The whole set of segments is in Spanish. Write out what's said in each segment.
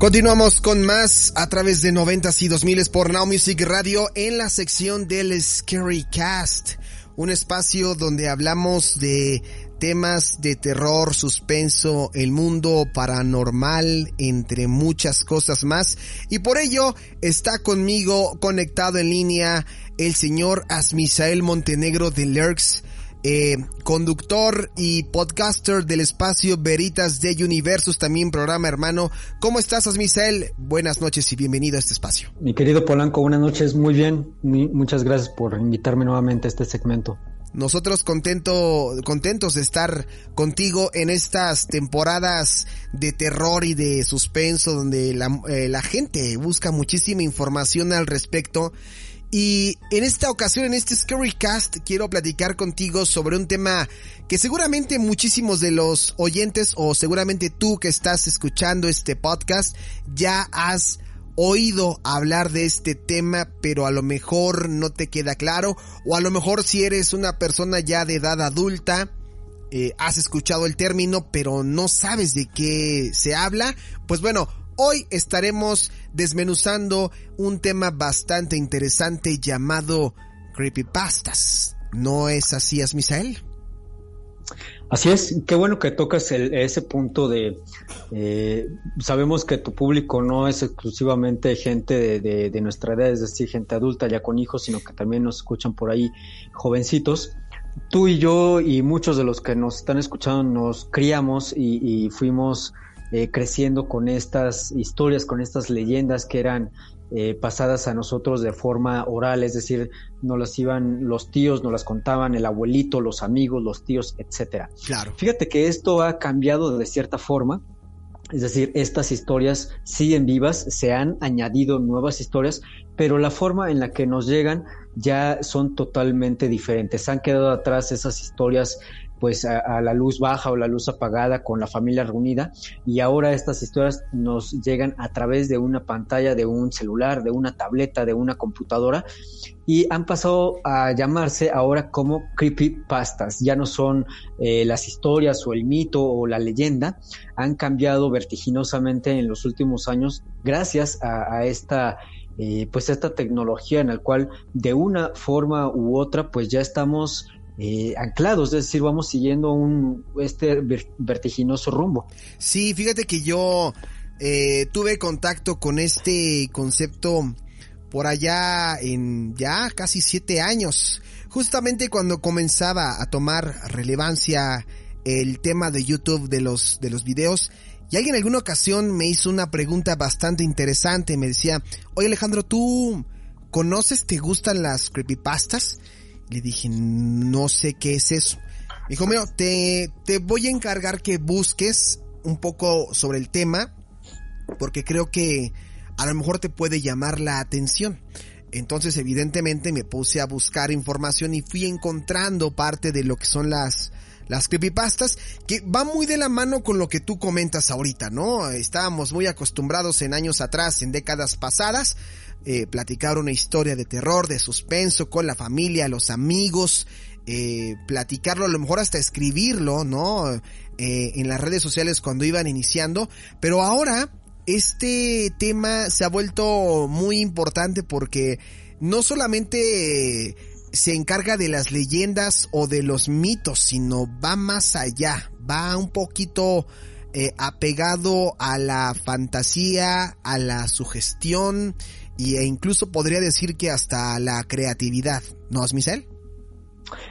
Continuamos con más a través de 90 y 2000 por Now Music Radio en la sección del Scary Cast, un espacio donde hablamos de temas de terror, suspenso, el mundo paranormal, entre muchas cosas más. Y por ello está conmigo conectado en línea el señor Asmisael Montenegro de Lurks eh, conductor y podcaster del espacio Veritas de Universos, también programa hermano. ¿Cómo estás, Asmisael? Buenas noches y bienvenido a este espacio. Mi querido Polanco, buenas noches, muy bien. muchas gracias por invitarme nuevamente a este segmento. Nosotros contento, contentos de estar contigo en estas temporadas de terror y de suspenso donde la, eh, la gente busca muchísima información al respecto y en esta ocasión, en este Scary Cast, quiero platicar contigo sobre un tema que seguramente muchísimos de los oyentes o seguramente tú que estás escuchando este podcast ya has oído hablar de este tema, pero a lo mejor no te queda claro, o a lo mejor si eres una persona ya de edad adulta, eh, has escuchado el término, pero no sabes de qué se habla, pues bueno, Hoy estaremos desmenuzando un tema bastante interesante llamado creepypastas. ¿No es así, Asmisael? Así es, qué bueno que tocas ese punto de, eh, sabemos que tu público no es exclusivamente gente de, nuestra edad, es decir, gente adulta ya con hijos, sino que también nos escuchan por ahí jovencitos. Tú y yo y muchos de los que nos están escuchando nos criamos y fuimos eh, creciendo con estas historias, con estas leyendas que eran eh, pasadas a nosotros de forma oral, es decir, nos las iban los tíos, nos las contaban el abuelito, los amigos, los tíos, etcétera. Claro. Fíjate que esto ha cambiado de cierta forma. Es decir, estas historias siguen vivas, se han añadido nuevas historias, pero la forma en la que nos llegan ya son totalmente diferentes. Han quedado atrás esas historias pues a, la luz baja o la luz apagada con la familia reunida. Y ahora estas historias nos llegan a través de una pantalla de un celular, de una tableta, de una computadora. Y han pasado a llamarse ahora como creepypastas. Ya no son eh, las historias o el mito o la leyenda, han cambiado vertiginosamente en los últimos años gracias a, esta eh, pues esta tecnología en la cual de una forma u otra pues ya estamos eh, anclados, es decir, vamos siguiendo un este vertiginoso rumbo. Sí, fíjate que yo eh, tuve contacto con este concepto por allá en ya casi siete años, justamente cuando comenzaba a tomar relevancia el tema de YouTube de los de los videos. Y alguien en alguna ocasión me hizo una pregunta bastante interesante. Me decía, oye Alejandro, ¿tú conoces, te gustan las creepypastas? Le dije, no sé qué es eso. Me dijo, te, te voy a encargar que busques un poco sobre el tema, porque creo que a lo mejor te puede llamar la atención. Entonces, evidentemente, me puse a buscar información y fui encontrando parte de lo que son las, las creepypastas, que va muy de la mano con lo que tú comentas ahorita, ¿no? Estábamos muy acostumbrados en años atrás, en décadas pasadas, eh, platicar una historia de terror, de suspenso con la familia, los amigos, eh, platicarlo, a lo mejor hasta escribirlo, ¿no? Eh, en las redes sociales cuando iban iniciando, pero ahora este tema se ha vuelto muy importante porque no solamente se encarga de las leyendas o de los mitos, sino va más allá, va un poquito apegado a la fantasía, a la sugestión, e incluso podría decir que hasta la creatividad, ¿no es Michelle?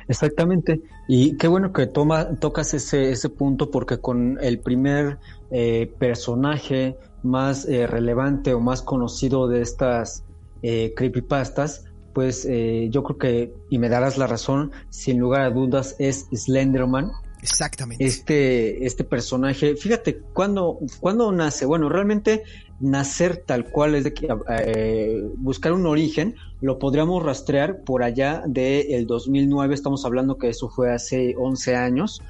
Exactamente, y qué bueno que toma, tocas ese, ese punto porque con el primer eh, personaje más eh, relevante o más conocido de estas eh, creepypastas, pues yo creo que, y me darás la razón, sin lugar a dudas, es Slenderman. Exactamente. Este, este personaje, fíjate, ¿cuándo, ¿cuándo nace? Bueno, realmente nacer tal cual, es de que, eh, buscar un origen, lo podríamos rastrear por allá del 2009, estamos hablando que eso fue hace 11 años,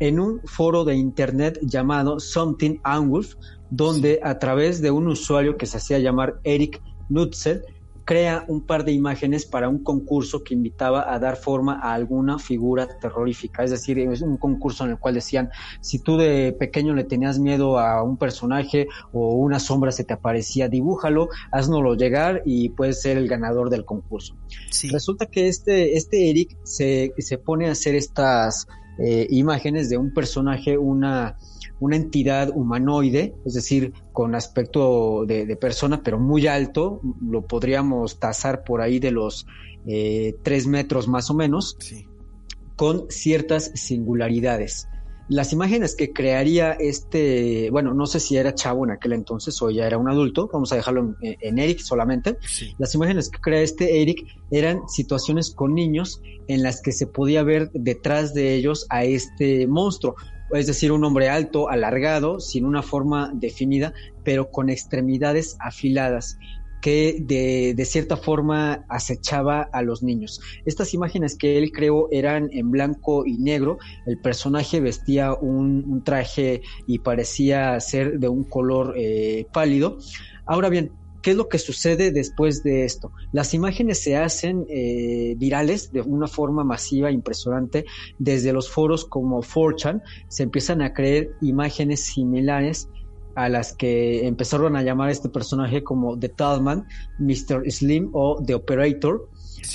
en un foro de internet llamado Something Angulf, donde a través de un usuario que se hacía llamar Eric Nutzel, crea un par de imágenes para un concurso que invitaba a dar forma a alguna figura terrorífica. Es decir, es un concurso en el cual decían, si tú de pequeño le tenías miedo a un personaje o una sombra se te aparecía, dibújalo, haznoslo llegar y puedes ser el ganador del concurso. Resulta que este, este Eric se, se pone a hacer estas eh, imágenes de un personaje, una una entidad humanoide, es decir, con aspecto de, persona, pero muy alto, lo podríamos tasar por ahí de los eh, tres metros más o menos, con ciertas singularidades. Las imágenes que crearía este, bueno, no sé si era chavo en aquel entonces o ya era un adulto, vamos a dejarlo en, Eric solamente. Las imágenes que crea este Eric eran situaciones con niños en las que se podía ver detrás de ellos a este monstruo es decir, un hombre alto, alargado, sin una forma definida, pero con extremidades afiladas que de, cierta forma acechaba a los niños. Estas imágenes que él creó eran en blanco y negro, el personaje vestía un, traje y parecía ser de un color eh, pálido. Ahora bien, ¿Qué es lo que sucede después de esto? Las imágenes se hacen eh, virales de una forma masiva, impresionante, desde los foros como 4chan, se empiezan a creer imágenes similares a las que empezaron a llamar a este personaje como The Talman, Mr. Slim o The Operator,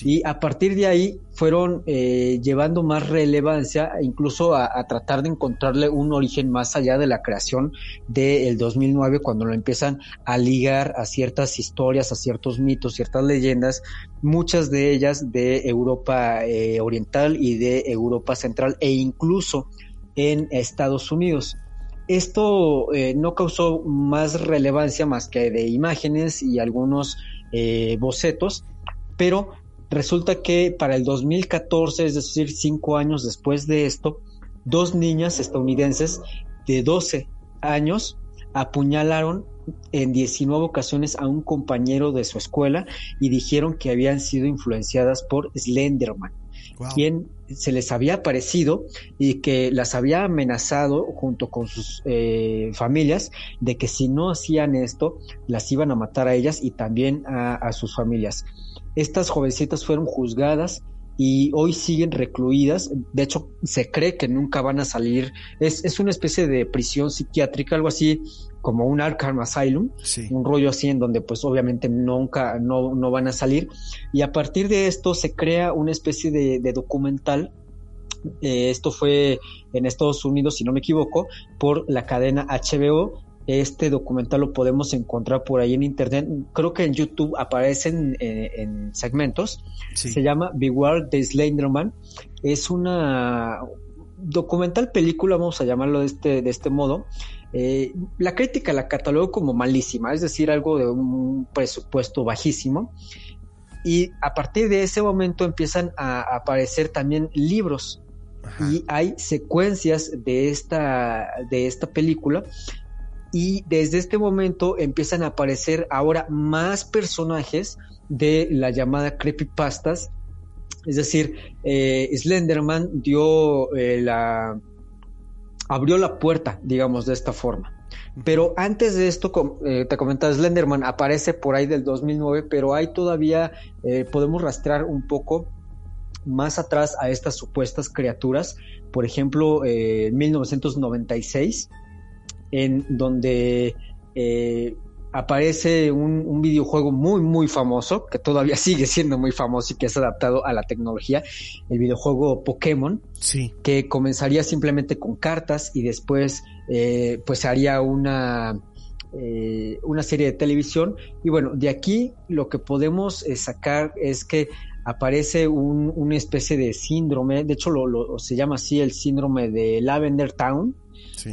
y a partir de ahí fueron eh, llevando más relevancia, incluso a, tratar de encontrarle un origen más allá de la creación del 2009, cuando lo empiezan a ligar a ciertas historias, a ciertos mitos, ciertas leyendas, muchas de ellas de Europa eh, Oriental y de Europa Central e incluso en Estados Unidos. Esto eh, no causó más relevancia más que de imágenes y algunos bocetos, pero Resulta que para el 2014, es decir, cinco años después de esto, dos niñas estadounidenses de 12 años apuñalaron en 19 ocasiones a un compañero de su escuela y dijeron que habían sido influenciadas por Slenderman, quien se les había aparecido y que las había amenazado junto con sus eh, familias de que si no hacían esto, las iban a matar a ellas y también a sus familias. Estas jovencitas fueron juzgadas y hoy siguen recluidas. De hecho, se cree que nunca van a salir. Es, una especie de prisión psiquiátrica, algo así como un Arkham Asylum, un rollo así en donde pues obviamente nunca no, no, van a salir. Y a partir de esto se crea una especie de, documental. Eh, esto fue en Estados Unidos, si no me equivoco, por la cadena HBO este documental lo podemos encontrar por ahí en internet. Creo que en YouTube aparecen eh, en segmentos. Se llama Beware the Slenderman. Es una documental película, vamos a llamarlo de este, de este modo. Eh, la crítica la catalogó como malísima, es decir, algo de un presupuesto bajísimo. Y a partir de ese momento empiezan a aparecer también libros y hay secuencias de esta, de esta película y desde este momento empiezan a aparecer ahora más personajes de la llamada creepypastas. Es decir, eh, Slenderman dio eh, la abrió la puerta, digamos, de esta forma. Pero antes de esto, eh, te comentaba, Slenderman aparece por ahí del 2009, pero hay todavía, podemos rastrear un poco más atrás a estas supuestas criaturas. Por ejemplo, en 1996 en donde eh, aparece un, videojuego muy, muy famoso, que todavía sigue siendo muy famoso y que es adaptado a la tecnología, el videojuego Pokémon, sí. que comenzaría simplemente con cartas y después eh, pues haría una, eh, una serie de televisión. Y bueno, de aquí lo que podemos sacar es que aparece un, una especie de síndrome, de hecho lo, se llama así el síndrome de Lavender Town,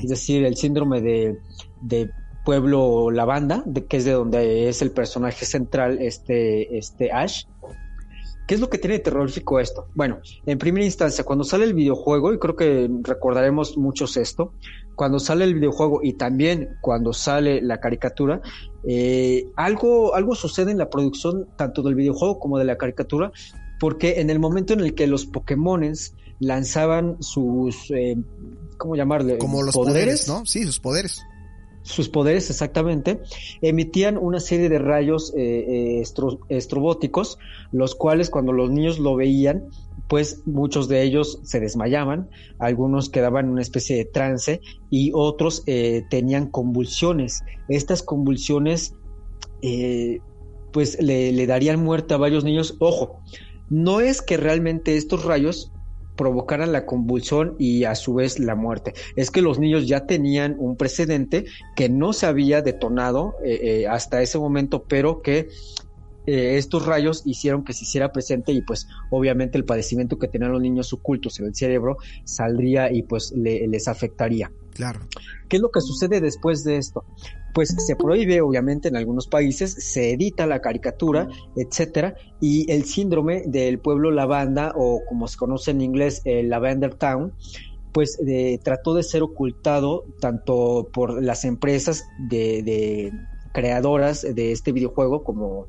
es decir, el síndrome de, Pueblo Lavanda, de, que es de donde es el personaje central, este, este Ash. ¿Qué es lo que tiene de terrorífico esto? Bueno, en primera instancia, cuando sale el videojuego, y creo que recordaremos muchos esto, cuando sale el videojuego y también cuando sale la caricatura, eh, algo, algo sucede en la producción tanto del videojuego como de la caricatura, porque en el momento en el que los Pokémones lanzaban sus, eh, ¿cómo llamarle? Como los poderes, ¿no? Sí, sus poderes sus poderes exactamente, emitían una serie de rayos eh, eh estrobóticos, los cuales cuando los niños lo veían, pues muchos de ellos se desmayaban, algunos quedaban en una especie de trance y otros eh, tenían convulsiones. Estas convulsiones eh, pues le, le darían muerte a varios niños. Ojo, no es que realmente estos rayos provocaran la convulsión y a su vez la muerte. Es que los niños ya tenían un precedente que no se había detonado eh, eh, hasta ese momento, pero que eh, estos rayos hicieron que se hiciera presente y pues obviamente el padecimiento que tenían los niños ocultos en el cerebro saldría y pues les afectaría. Claro. ¿Qué es lo que sucede después de esto? Pues se prohíbe, obviamente, en algunos países, se edita la caricatura, etcétera, y el síndrome del pueblo lavanda, o como se conoce en inglés, el Lavender Town, pues trató de ser ocultado tanto por las empresas de, creadoras de este videojuego como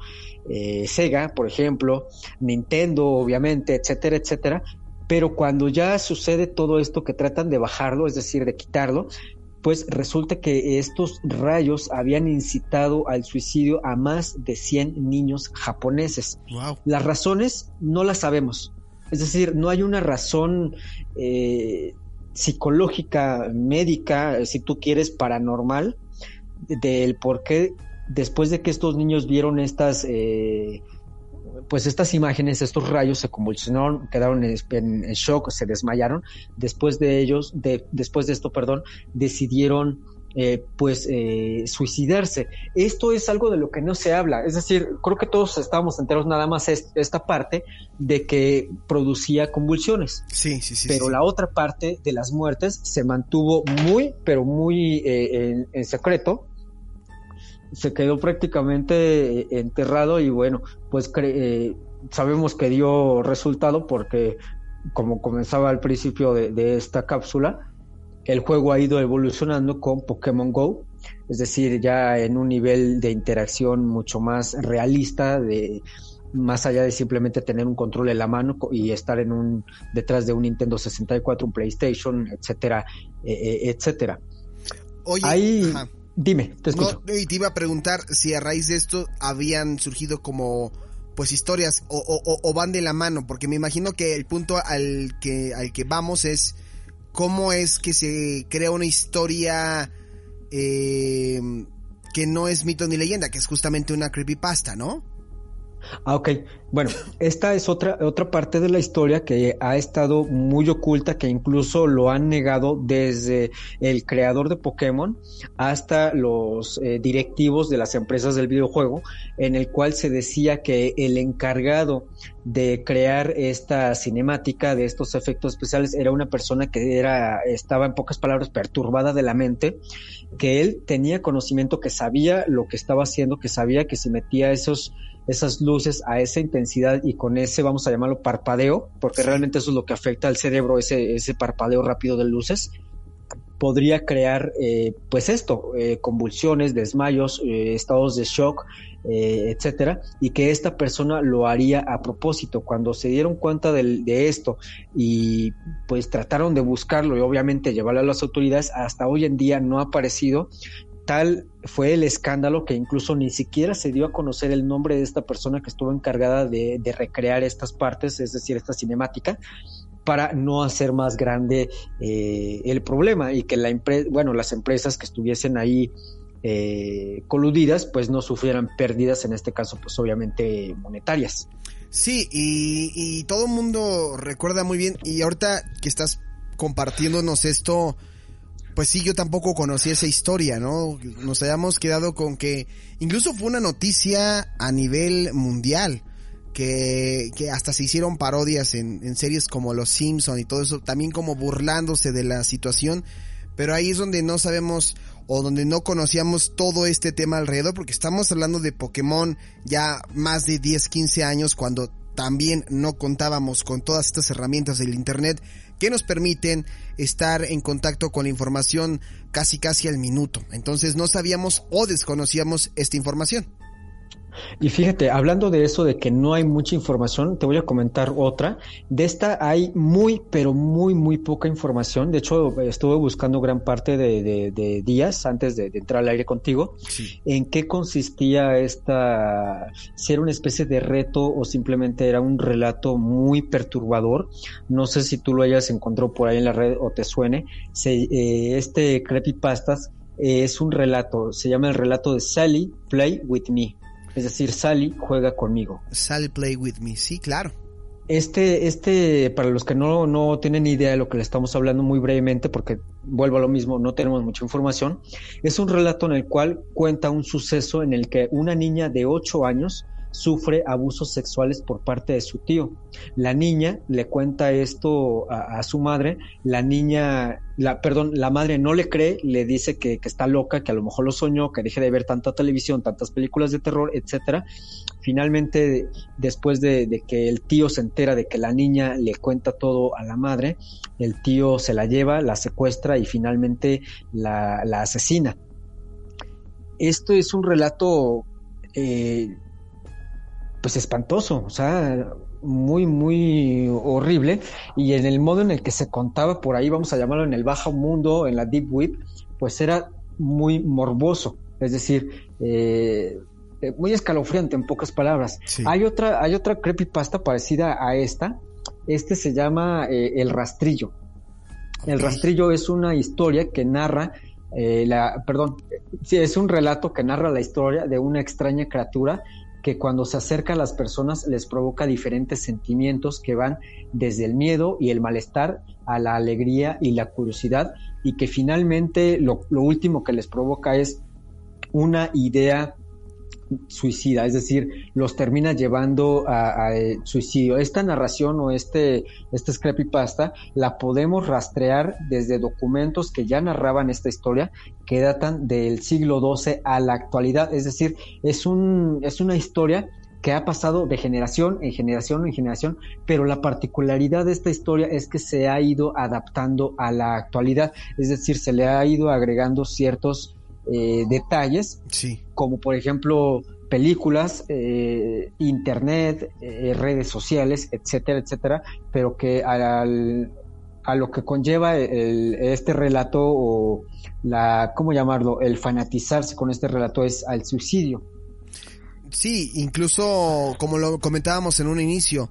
eh, Sega, por ejemplo, Nintendo, obviamente, etcétera, etcétera, pero cuando ya sucede todo esto que tratan de bajarlo, es decir, de quitarlo, pues resulta que estos rayos habían incitado al suicidio a más de 100 niños japoneses. Las razones no las sabemos. Es decir, no hay una razón eh, psicológica, médica, si tú quieres, paranormal, del por qué después de que estos niños vieron estas eh, pues estas imágenes, estos rayos se convulsionaron, quedaron en, shock, se desmayaron. Después de ellos, de, después de esto, perdón, decidieron eh, pues eh, suicidarse. Esto es algo de lo que no se habla. Es decir, creo que todos estábamos enteros nada más esta parte de que producía convulsiones. Sí, sí, sí. Pero la otra parte de las muertes se mantuvo muy, pero muy eh, en secreto se quedó prácticamente eh, enterrado y bueno, pues eh, sabemos que dio resultado porque como comenzaba al principio de, esta cápsula, el juego ha ido evolucionando con Pokémon Go, es decir, ya en un nivel de interacción mucho más realista, de más allá de simplemente tener un control en la mano y estar en un detrás de un Nintendo 64, un PlayStation, etcétera, eh, etcétera. Oye, Dime, te escucho. y te iba a preguntar si a raíz de esto habían surgido como pues historias o, van de la mano, porque me imagino que el punto al que, al que vamos es cómo es que se crea una historia eh, que no es mito ni leyenda, que es justamente una creepypasta, ¿no? Ah, ok. Bueno, esta es otra, otra parte de la historia que ha estado muy oculta, que incluso lo han negado desde el creador de Pokémon hasta los eh, directivos de las empresas del videojuego, en el cual se decía que el encargado de crear esta cinemática de estos efectos especiales era una persona que era, estaba en pocas palabras perturbada de la mente, que él tenía conocimiento, que sabía lo que estaba haciendo, que sabía que si metía esos esas luces a esa intensidad y con ese, vamos a llamarlo parpadeo, porque realmente eso es lo que afecta al cerebro, ese, ese parpadeo rápido de luces, podría crear, eh, pues esto, eh, convulsiones, desmayos, eh, estados de shock, etcétera, y que esta persona lo haría a propósito. Cuando se dieron cuenta de, de, esto y pues trataron de buscarlo y obviamente llevarlo a las autoridades, hasta hoy en día no ha aparecido Tal fue el escándalo que incluso ni siquiera se dio a conocer el nombre de esta persona que estuvo encargada de, recrear estas partes, es decir, esta cinemática, para no hacer más grande eh, el problema y que las empresas que estuviesen ahí eh, coludidas, pues no sufrieran pérdidas, en este caso, pues obviamente monetarias. Sí, y, y todo el mundo recuerda muy bien, y ahorita que estás compartiéndonos esto, pues sí, yo tampoco conocí esa historia, ¿no? Nos habíamos quedado con que incluso fue una noticia a nivel mundial, que, que hasta se hicieron parodias en, en series como Los Simpson y todo eso, también como burlándose de la situación, pero ahí es donde no sabemos o donde no conocíamos todo este tema alrededor, porque estamos hablando de Pokémon ya más de 10, 15 años cuando también no contábamos con todas estas herramientas del Internet que nos permiten estar en contacto con la información casi casi al minuto. Entonces no sabíamos o desconocíamos esta información. Y fíjate, hablando de eso, de que no hay mucha información, te voy a comentar otra. De esta hay muy, pero muy, muy poca información. De hecho, estuve buscando gran parte de, días antes de, entrar al aire contigo, en qué consistía esta, si era una especie de reto o simplemente era un relato muy perturbador. No sé si tú lo hayas encontrado por ahí en la red o te suene. Eh, este creepypastas es un relato, se llama el relato de Sally Play With Me. Es decir, Sally juega conmigo. Sally play with me, sí, claro. Este, este, para los que no, no tienen idea de lo que le estamos hablando muy brevemente, porque vuelvo a lo mismo, no tenemos mucha información, es un relato en el cual cuenta un suceso en el que una niña de 8 años sufre abusos sexuales por parte de su tío. La niña le cuenta esto a, su madre, la niña, la, perdón, la madre no le cree, le dice que, está loca, que a lo mejor lo soñó, que deje de ver tanta televisión, tantas películas de terror, etcétera. Finalmente, después de, que el tío se entera de que la niña le cuenta todo a la madre, el tío se la lleva, la secuestra y finalmente la, asesina. Esto es un relato eh, pues espantoso, o sea, muy, muy horrible. Y en el modo en el que se contaba por ahí, vamos a llamarlo en el bajo mundo, en la deep web, pues era muy morboso. Es decir, eh, eh, muy escalofriante en pocas palabras. Hay otra, hay otra creepypasta parecida a esta. Este se llama eh, El Rastrillo. El Rastrillo es una historia que narra la, perdón, sí, es un relato que narra la historia de una extraña criatura que cuando se acerca a las personas les provoca diferentes sentimientos que van desde el miedo y el malestar a la alegría y la curiosidad y que finalmente lo, último que les provoca es una idea suicida, es decir, los termina llevando a, suicidio. Esta narración o este, este la podemos rastrear desde documentos que ya narraban esta historia, que datan del siglo XII a la actualidad, es decir, es, un, es una historia que ha pasado de generación en generación en generación, pero la particularidad de esta historia es que se ha ido adaptando a la actualidad, es decir, se le ha ido agregando ciertos eh, detalles, sí. Como por ejemplo películas, eh, internet, eh, redes sociales, etcétera, etcétera, pero que al, a lo que conlleva este relato o la, ¿cómo llamarlo? El fanatizarse con este relato es al suicidio. Sí, incluso como lo comentábamos en un inicio,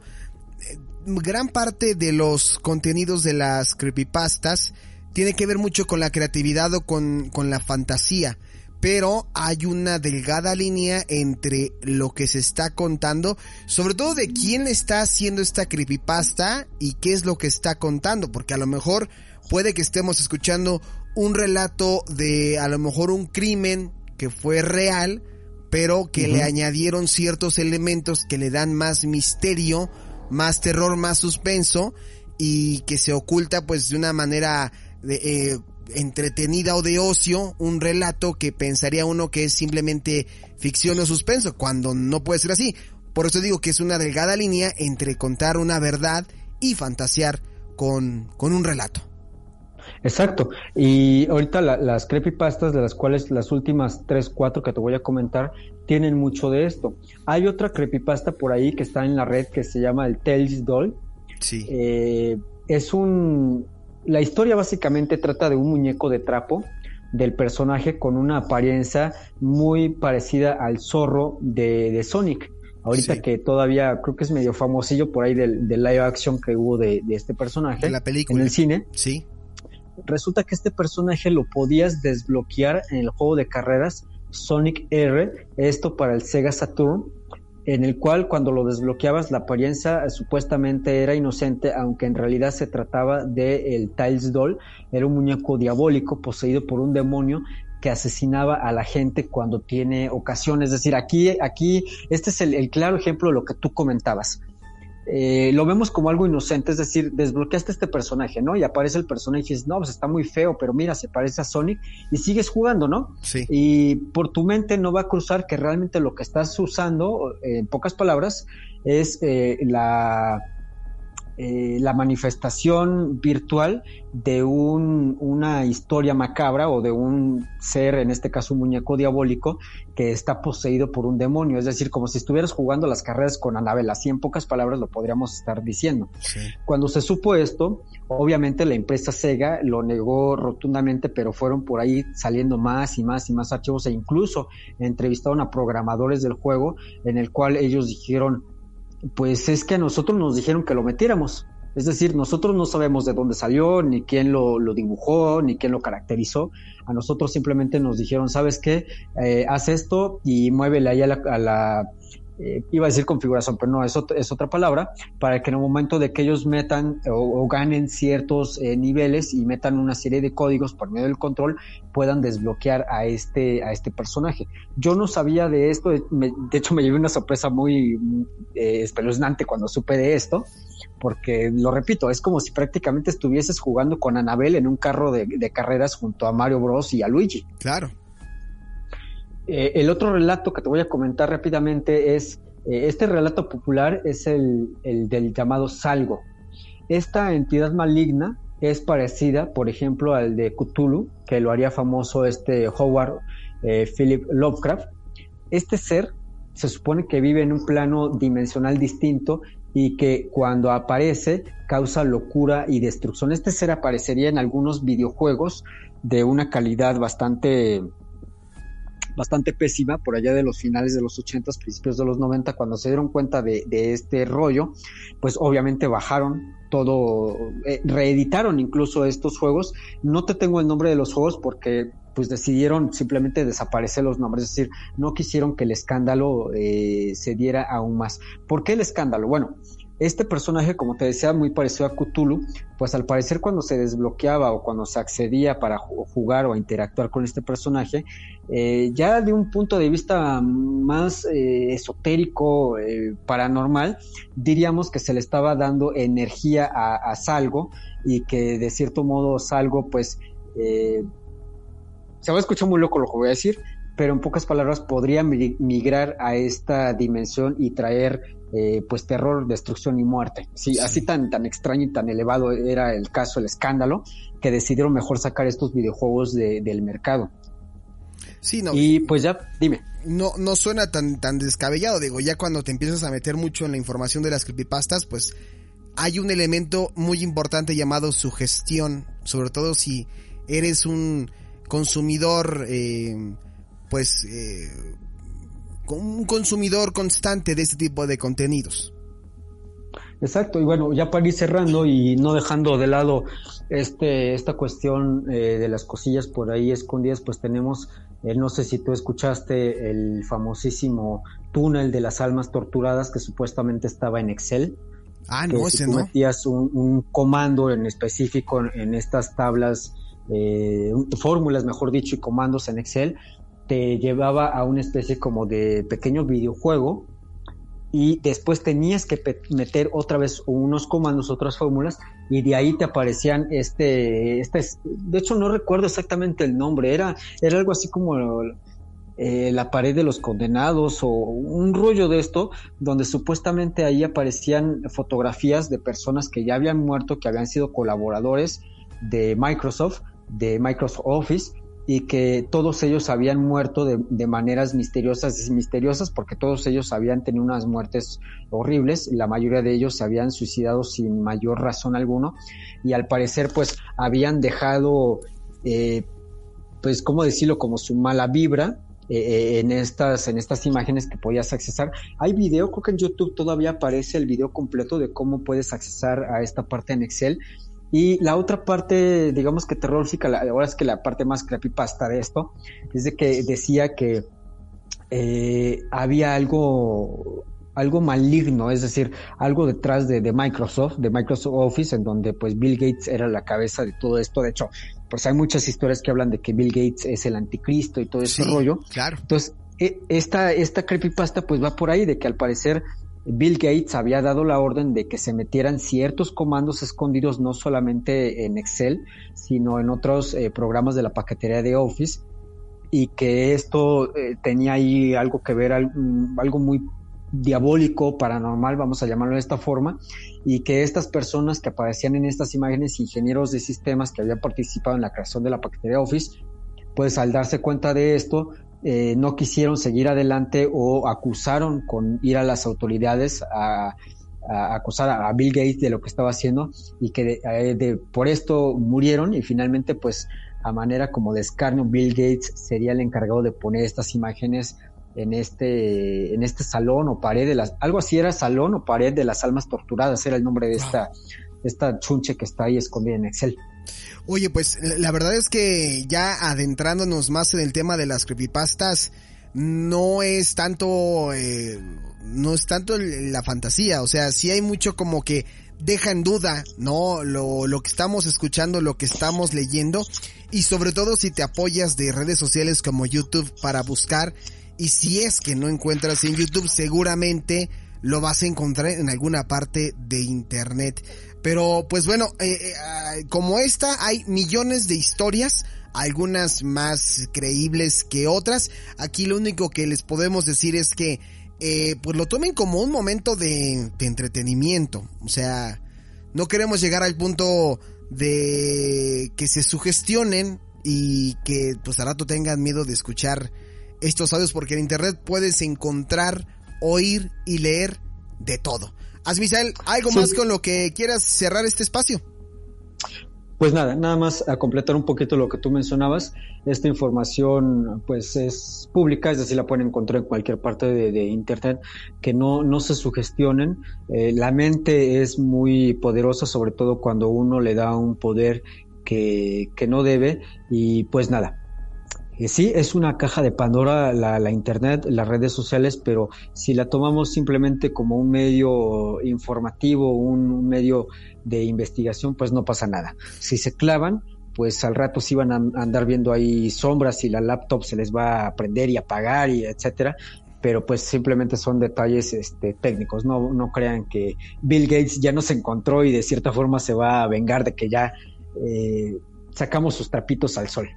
gran parte de los contenidos de las creepypastas tiene que ver mucho con la creatividad o con, con la fantasía. Pero hay una delgada línea entre lo que se está contando, sobre todo de quién está haciendo esta creepypasta y qué es lo que está contando, porque a lo mejor puede que estemos escuchando un relato de a lo mejor un crimen que fue real, pero que le añadieron ciertos elementos que le dan más misterio, más terror, más suspenso y que se oculta pues de una manera de, eh, entretenida o de ocio un relato que pensaría uno que es simplemente ficción o suspenso, cuando no puede ser así. Por eso digo que es una delgada línea entre contar una verdad y fantasear con, con un relato. Exacto. Y ahorita las creepypastas, de las cuales las últimas tres, cuatro que te voy a comentar, tienen mucho de esto. Hay otra creepypasta por ahí que está en la red que se llama el Tales Doll. Sí. Eh, es un, la historia básicamente trata de un muñeco de trapo del personaje con una apariencia muy parecida al zorro de, Sonic. Ahorita que todavía creo que es medio famosillo por ahí del, live action que hubo de, este personaje. la película. En el cine. Sí. Resulta que este personaje lo podías desbloquear en el juego de carreras Sonic R, esto para el Sega Saturn, en el cual cuando lo desbloqueabas la apariencia supuestamente era inocente, aunque en realidad se trataba de el Tiles Doll, era un muñeco diabólico poseído por un demonio que asesinaba a la gente cuando tiene ocasión. Es decir, aquí, aquí, este es el, claro ejemplo de lo que tú comentabas. Eh, lo vemos como algo inocente, es decir, desbloqueaste este personaje, ¿no? Y aparece el personaje y dices, no, pues está muy feo, pero mira, se parece a Sonic y sigues jugando, ¿no? Sí. Y por tu mente no va a cruzar que realmente lo que estás usando, en pocas palabras, es eh, la eh, la manifestación virtual de un, una historia macabra o de un ser, en este caso un muñeco diabólico, que está poseído por un demonio. Es decir, como si estuvieras jugando las carreras con Anabel. Así en pocas palabras lo podríamos estar diciendo. Sí. Cuando se supo esto, obviamente la empresa Sega lo negó rotundamente, pero fueron por ahí saliendo más y más y más archivos e incluso entrevistaron a programadores del juego en el cual ellos dijeron, pues es que a nosotros nos dijeron que lo metiéramos. Es decir, nosotros no sabemos de dónde salió, ni quién lo, lo dibujó, ni quién lo caracterizó. A nosotros simplemente nos dijeron, ¿sabes qué? Eh, haz esto y muévele ahí la, a la eh, iba a decir configuración, pero no, es, ot es, otra palabra, para que en el momento de que ellos metan o, ganen ciertos eh, niveles y metan una serie de códigos por medio del control, puedan desbloquear a este, a este personaje. Yo no sabía de esto, me, de hecho me llevé una sorpresa muy eh, espeluznante cuando supe de esto, porque lo repito, es como si prácticamente estuvieses jugando con Anabel en un carro de carreras junto a Mario Bros y a Luigi. Claro. Eh, el otro relato que te voy a comentar rápidamente es, eh, este relato popular es el, el, del llamado Salgo. Esta entidad maligna es parecida, por ejemplo, al de Cthulhu, que lo haría famoso este Howard eh, Philip Lovecraft. Este ser se supone que vive en un plano dimensional distinto y que cuando aparece causa locura y destrucción. Este ser aparecería en algunos videojuegos de una calidad bastante bastante pésima por allá de los finales de los 80, principios de los 90, cuando se dieron cuenta de, este rollo, pues obviamente bajaron todo, eh, reeditaron incluso estos juegos. No te tengo el nombre de los juegos porque pues decidieron simplemente desaparecer los nombres, es decir, no quisieron que el escándalo eh, se diera aún más. ¿Por qué el escándalo? Bueno, este personaje, como te decía, muy parecido a Cthulhu, pues al parecer cuando se desbloqueaba o cuando se accedía para jugar o interactuar con este personaje, eh, ya de un punto de vista más eh, esotérico, eh, paranormal, diríamos que se le estaba dando energía a, a Salgo y que de cierto modo Salgo, pues, se va a escuchar muy loco lo que voy a decir, pero en pocas palabras podría migrar a esta dimensión y traer eh, pues terror, destrucción y muerte. Sí, sí, así tan, tan extraño y tan elevado era el caso, el escándalo, que decidieron mejor sacar estos videojuegos de, del mercado. Sí, no. Y pues ya, dime. No, no suena tan, tan descabellado, digo, ya cuando te empiezas a meter mucho en la información de las creepypastas, pues hay un elemento muy importante llamado sugestión, sobre todo si eres un consumidor, eh, pues, eh, un consumidor constante de este tipo de contenidos. Exacto, y bueno, ya para ir cerrando y no dejando de lado este, esta cuestión eh, de las cosillas por ahí escondidas, pues tenemos, eh, no sé si tú escuchaste el famosísimo túnel de las almas torturadas que supuestamente estaba en Excel. Ah, no, si ese tú no. metías un, un, comando en específico en, en estas tablas, eh, fórmulas, mejor dicho, y comandos en Excel, te llevaba a una especie como de pequeño videojuego y después tenías que meter otra vez unos comandos, otras fórmulas y de ahí te aparecían este, este, de hecho no recuerdo exactamente el nombre, era, era algo así como eh, la pared de los condenados o un rollo de esto, donde supuestamente ahí aparecían fotografías de personas que ya habían muerto, que habían sido colaboradores de Microsoft, de Microsoft Office, y que todos ellos habían muerto de, de, maneras misteriosas y misteriosas porque todos ellos habían tenido unas muertes horribles, la mayoría de ellos se habían suicidado sin mayor razón alguno y al parecer pues habían dejado eh, pues cómo decirlo como su mala vibra eh, en estas en estas imágenes que podías accesar. Hay video, creo que en YouTube todavía aparece el video completo de cómo puedes accesar a esta parte en Excel y la otra parte, digamos que terrorífica, la, ahora es que la parte más creepypasta de esto, es de que decía que eh, había algo, algo maligno, es decir, algo detrás de, de, Microsoft, de Microsoft Office, en donde pues Bill Gates era la cabeza de todo esto. De hecho, pues hay muchas historias que hablan de que Bill Gates es el anticristo y todo ese sí, rollo. Claro. Entonces, esta, esta creepypasta pues va por ahí de que al parecer Bill Gates había dado la orden de que se metieran ciertos comandos escondidos no solamente en Excel, sino en otros eh, programas de la paquetería de Office y que esto eh, tenía ahí algo que ver, mm, algo muy diabólico, paranormal, vamos a llamarlo de esta forma, y que estas personas que aparecían en estas imágenes, ingenieros de sistemas que habían participado en la creación de la paquetería Office, pues al darse cuenta de esto, eh, no quisieron seguir adelante o acusaron con ir a las autoridades a, acusar a Bill Gates de lo que estaba haciendo y que eh, por esto murieron y finalmente pues a manera como de escarnio Bill Gates sería el encargado de poner estas imágenes en este en este salón o pared de las algo así era salón o pared de las almas torturadas era el nombre de esta esta chunche que está ahí escondida en Excel. Oye, pues la verdad es que ya adentrándonos más en el tema de las creepypastas, no es tanto, eh, no es tanto la fantasía, o sea, sí hay mucho como que deja en duda, ¿no? Lo, lo que estamos escuchando, lo que estamos leyendo, y sobre todo si te apoyas de redes sociales como YouTube para buscar, y si es que no encuentras en YouTube, seguramente lo vas a encontrar en alguna parte de internet. Pero pues bueno, eh, eh, como esta hay millones de historias, algunas más creíbles que otras. Aquí lo único que les podemos decir es que eh, pues lo tomen como un momento de, de entretenimiento. O sea, no queremos llegar al punto de que se sugestionen y que pues a rato tengan miedo de escuchar estos audios porque en internet puedes encontrar, oír y leer de todo. Asmisael, ¿algo más con lo que quieras cerrar este espacio? Pues nada, nada más a completar un poquito lo que tú mencionabas. Esta información pues es pública, es decir, la pueden encontrar en cualquier parte de, internet, que no, no se sugestionen. Eh, la mente es muy poderosa, sobre todo cuando uno le da un poder que, que no debe. Y pues nada, sí, es una caja de Pandora la, Internet, las redes sociales, pero si la tomamos simplemente como un medio informativo, un, medio de investigación, pues no pasa nada. Si se clavan, pues al rato sí van a andar viendo ahí sombras y la laptop se les va a prender y apagar y etcétera pero pues simplemente son detalles este, técnicos. No, no crean que Bill Gates ya nos encontró y de cierta forma se va a vengar de que ya eh, sacamos sus trapitos al sol.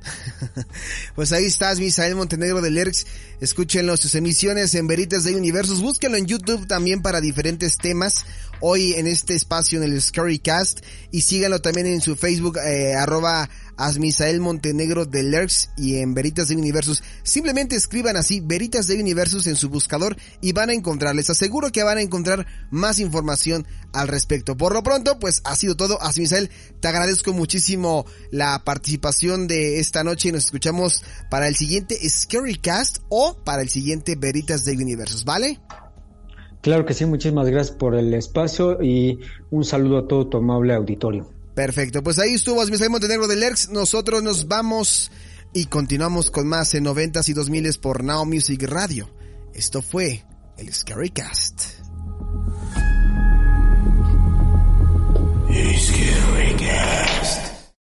pues ahí estás, Misael Montenegro del ERX. Escúchenlo, sus emisiones en Veritas de Universos. Búsquenlo en YouTube también para diferentes temas. Hoy en este espacio en el Scary-Cast. Y síganlo también en su Facebook, eh, arroba Asmisael Montenegro de Lerx y en Veritas de Universos. Simplemente escriban así Veritas de Universos en su buscador y van a encontrar. Les aseguro que van a encontrar más información al respecto. Por lo pronto, pues ha sido todo. Asmisael, te agradezco muchísimo la participación de esta noche y nos escuchamos para el siguiente Scary Cast o para el siguiente Veritas de Universos, ¿vale? Claro que sí, muchísimas gracias por el espacio y un saludo a todo tu amable auditorio. Perfecto, pues ahí estuvo Asmisel Montenegro del Lerx. Nosotros nos vamos y continuamos con más en 90 y 2000 por Now Music Radio. Esto fue el Scary Cast.